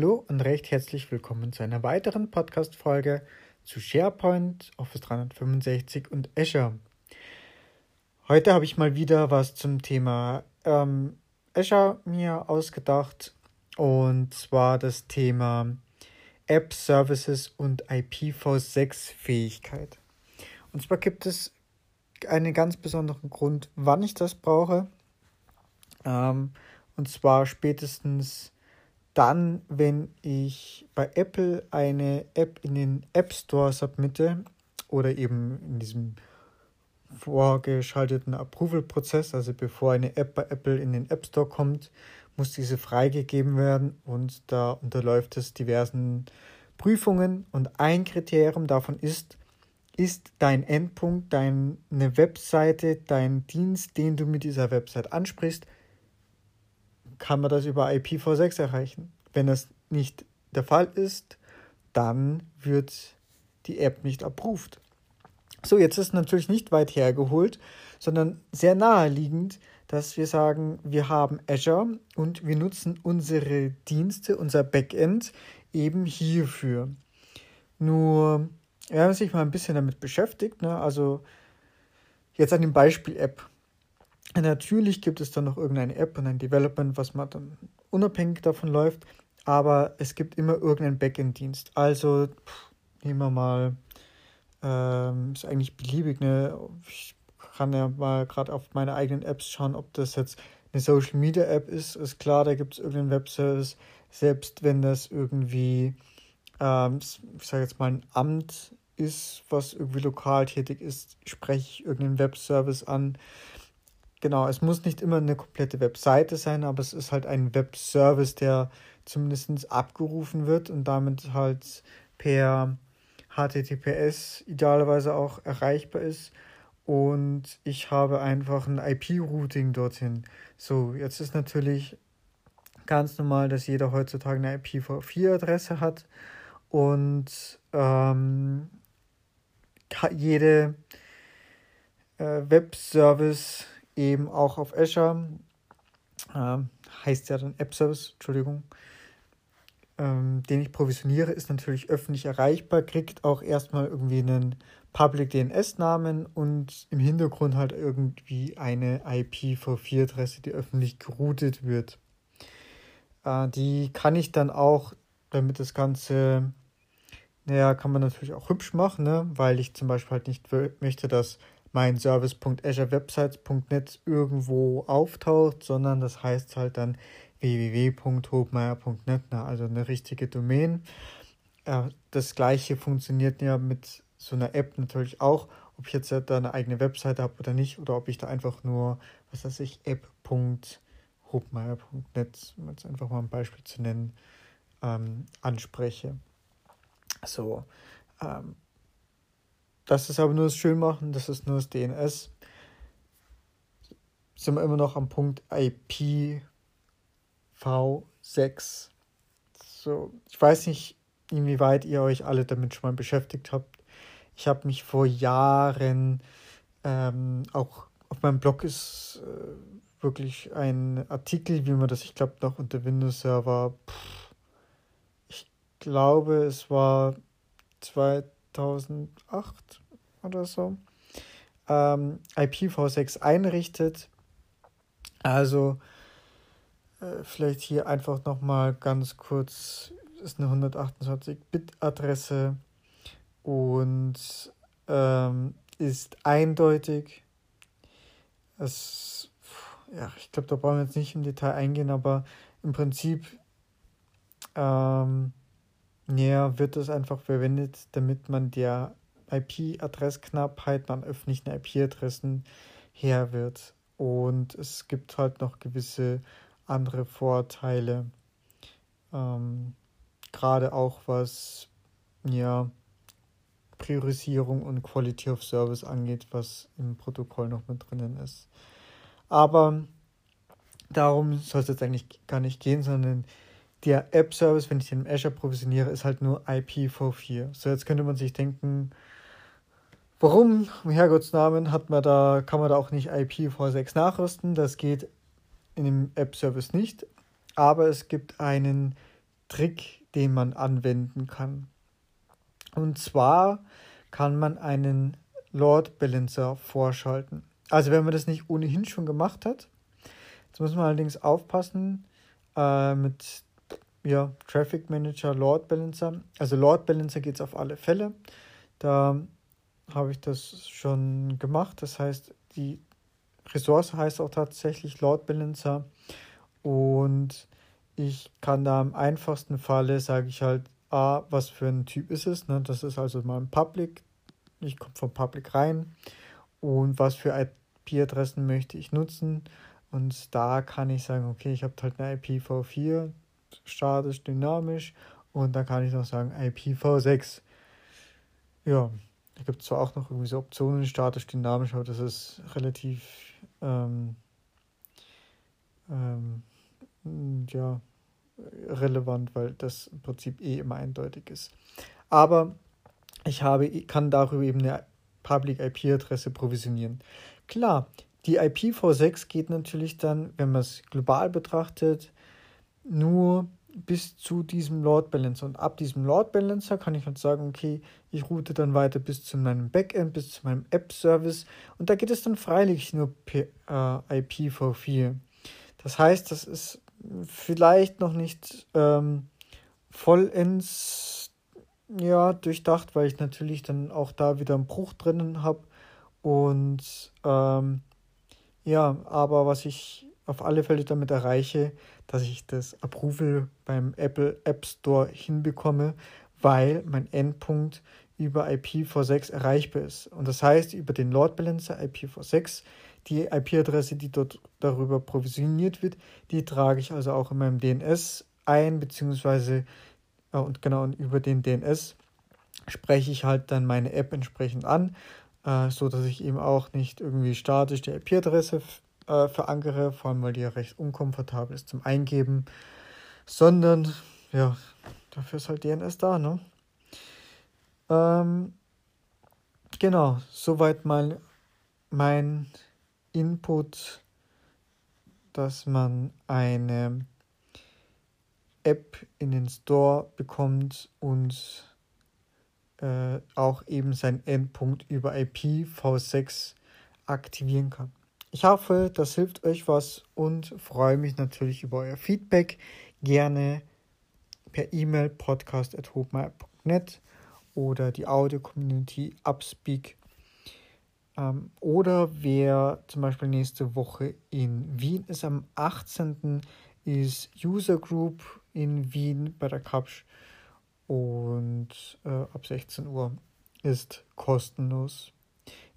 Hallo und recht herzlich willkommen zu einer weiteren Podcast-Folge zu SharePoint, Office 365 und Azure. Heute habe ich mal wieder was zum Thema ähm, Azure mir ausgedacht und zwar das Thema App Services und IPv6-Fähigkeit. Und zwar gibt es einen ganz besonderen Grund, wann ich das brauche. Ähm, und zwar spätestens dann, wenn ich bei Apple eine App in den App Store submitte oder eben in diesem vorgeschalteten Approval-Prozess, also bevor eine App bei Apple in den App Store kommt, muss diese freigegeben werden und da unterläuft es diversen Prüfungen. Und ein Kriterium davon ist, ist dein Endpunkt, deine Webseite, dein Dienst, den du mit dieser Website ansprichst, kann man das über IPv6 erreichen. Wenn das nicht der Fall ist, dann wird die App nicht approved. So, jetzt ist natürlich nicht weit hergeholt, sondern sehr naheliegend, dass wir sagen, wir haben Azure und wir nutzen unsere Dienste, unser Backend eben hierfür. Nur, wir haben sich mal ein bisschen damit beschäftigt, ne? also jetzt an dem Beispiel App. Natürlich gibt es dann noch irgendeine App und ein Development, was man dann unabhängig davon läuft, aber es gibt immer irgendeinen Backend-Dienst. Also pff, nehmen wir mal, ähm, ist eigentlich beliebig, ne? Ich kann ja mal gerade auf meine eigenen Apps schauen, ob das jetzt eine Social Media App ist. Ist klar, da gibt es irgendeinen Webservice, selbst wenn das irgendwie, ähm, ich sage jetzt mal, ein Amt ist, was irgendwie lokal tätig ist, spreche ich irgendeinen Webservice an genau, es muss nicht immer eine komplette Webseite sein, aber es ist halt ein Webservice, der zumindest abgerufen wird und damit halt per HTTPS idealerweise auch erreichbar ist. Und ich habe einfach ein IP-Routing dorthin. So, jetzt ist natürlich ganz normal, dass jeder heutzutage eine IPv4-Adresse hat und ähm, jede äh, Webservice eben auch auf Azure, äh, heißt ja dann App Service, Entschuldigung, ähm, den ich provisioniere, ist natürlich öffentlich erreichbar, kriegt auch erstmal irgendwie einen Public DNS-Namen und im Hintergrund halt irgendwie eine IPv4-Adresse, die öffentlich geroutet wird. Äh, die kann ich dann auch, damit das Ganze, naja, kann man natürlich auch hübsch machen, ne? weil ich zum Beispiel halt nicht möchte, dass mein Service.azurewebsites.net irgendwo auftaucht, sondern das heißt halt dann www.hobmeier.net, ne, also eine richtige Domain. Das gleiche funktioniert ja mit so einer App natürlich auch, ob ich jetzt da eine eigene Webseite habe oder nicht, oder ob ich da einfach nur, was weiß ich, app.hobmeier.net, um jetzt einfach mal ein Beispiel zu nennen, ähm, anspreche. So, ähm, das ist aber nur das Schönmachen, das ist nur das DNS. Sind wir immer noch am Punkt IPv6. So, ich weiß nicht, inwieweit ihr euch alle damit schon mal beschäftigt habt. Ich habe mich vor Jahren ähm, auch auf meinem Blog ist äh, wirklich ein Artikel, wie man das, ich glaube, noch unter Windows Server, pff, ich glaube, es war 2008 oder so ähm, IPv6 einrichtet. Also äh, vielleicht hier einfach nochmal ganz kurz, ist eine 128-Bit-Adresse und ähm, ist eindeutig. Es, ja, ich glaube, da brauchen wir jetzt nicht im Detail eingehen, aber im Prinzip ähm, ja, wird das einfach verwendet, damit man der IP-Adressknappheit an öffentlichen IP-Adressen her wird. Und es gibt halt noch gewisse andere Vorteile. Ähm, Gerade auch was ja, Priorisierung und Quality of Service angeht, was im Protokoll noch mit drinnen ist. Aber darum soll es jetzt eigentlich gar nicht gehen, sondern der App-Service, wenn ich den im Azure provisioniere, ist halt nur IPv4. So, jetzt könnte man sich denken, Warum, um Herrgottsnamen, hat man da, kann man da auch nicht IPv6 nachrüsten. Das geht in dem App-Service nicht. Aber es gibt einen Trick, den man anwenden kann. Und zwar kann man einen Load Balancer vorschalten. Also wenn man das nicht ohnehin schon gemacht hat, jetzt muss man allerdings aufpassen äh, mit ja, Traffic Manager, Load Balancer. Also Load Balancer geht es auf alle Fälle. Da habe ich das schon gemacht. Das heißt, die Ressource heißt auch tatsächlich Load Balancer. Und ich kann da im einfachsten Falle, sage ich halt, A, was für ein Typ ist es. Ne? Das ist also mal ein Public. Ich komme vom Public rein. Und was für IP-Adressen möchte ich nutzen? Und da kann ich sagen, okay, ich habe halt eine IPv4, statisch, dynamisch. Und dann kann ich noch sagen IPv6. Ja, da gibt es zwar auch noch irgendwie so Optionen, statisch, dynamisch, aber das ist relativ ähm, ähm, ja, relevant, weil das im Prinzip eh immer eindeutig ist. Aber ich habe, kann darüber eben eine Public IP-Adresse provisionieren. Klar, die IPv6 geht natürlich dann, wenn man es global betrachtet, nur bis zu diesem Load Balancer. Und ab diesem Load Balancer kann ich halt sagen, okay, ich route dann weiter bis zu meinem Backend, bis zu meinem App-Service. Und da geht es dann freilich nur per äh, IPv4. Das heißt, das ist vielleicht noch nicht ähm, vollends ja, durchdacht, weil ich natürlich dann auch da wieder einen Bruch drinnen habe. Und ähm, ja, aber was ich auf alle Fälle damit erreiche, dass ich das Approval beim Apple App Store hinbekomme, weil mein Endpunkt über IPv6 erreichbar ist. Und das heißt, über den Load Balancer IPv6 die IP-Adresse, die dort darüber provisioniert wird, die trage ich also auch in meinem DNS ein, beziehungsweise äh, und genau und über den DNS spreche ich halt dann meine App entsprechend an, äh, so ich eben auch nicht irgendwie statisch die IP-Adresse äh, verankere, vor allem weil die ja recht unkomfortabel ist zum Eingeben, sondern ja, dafür ist halt DNS da, ne? Ähm, genau, soweit mal mein Input, dass man eine App in den Store bekommt und äh, auch eben sein Endpunkt über IPv6 aktivieren kann. Ich hoffe, das hilft euch was und freue mich natürlich über euer Feedback. Gerne per E-Mail podcast.hobmeier.net oder die Audio-Community Upspeak ähm, oder wer zum Beispiel nächste Woche in Wien ist, am 18. ist User Group in Wien bei der Kapsch und äh, ab 16 Uhr ist kostenlos.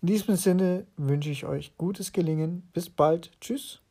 In diesem Sinne wünsche ich euch gutes Gelingen. Bis bald. Tschüss.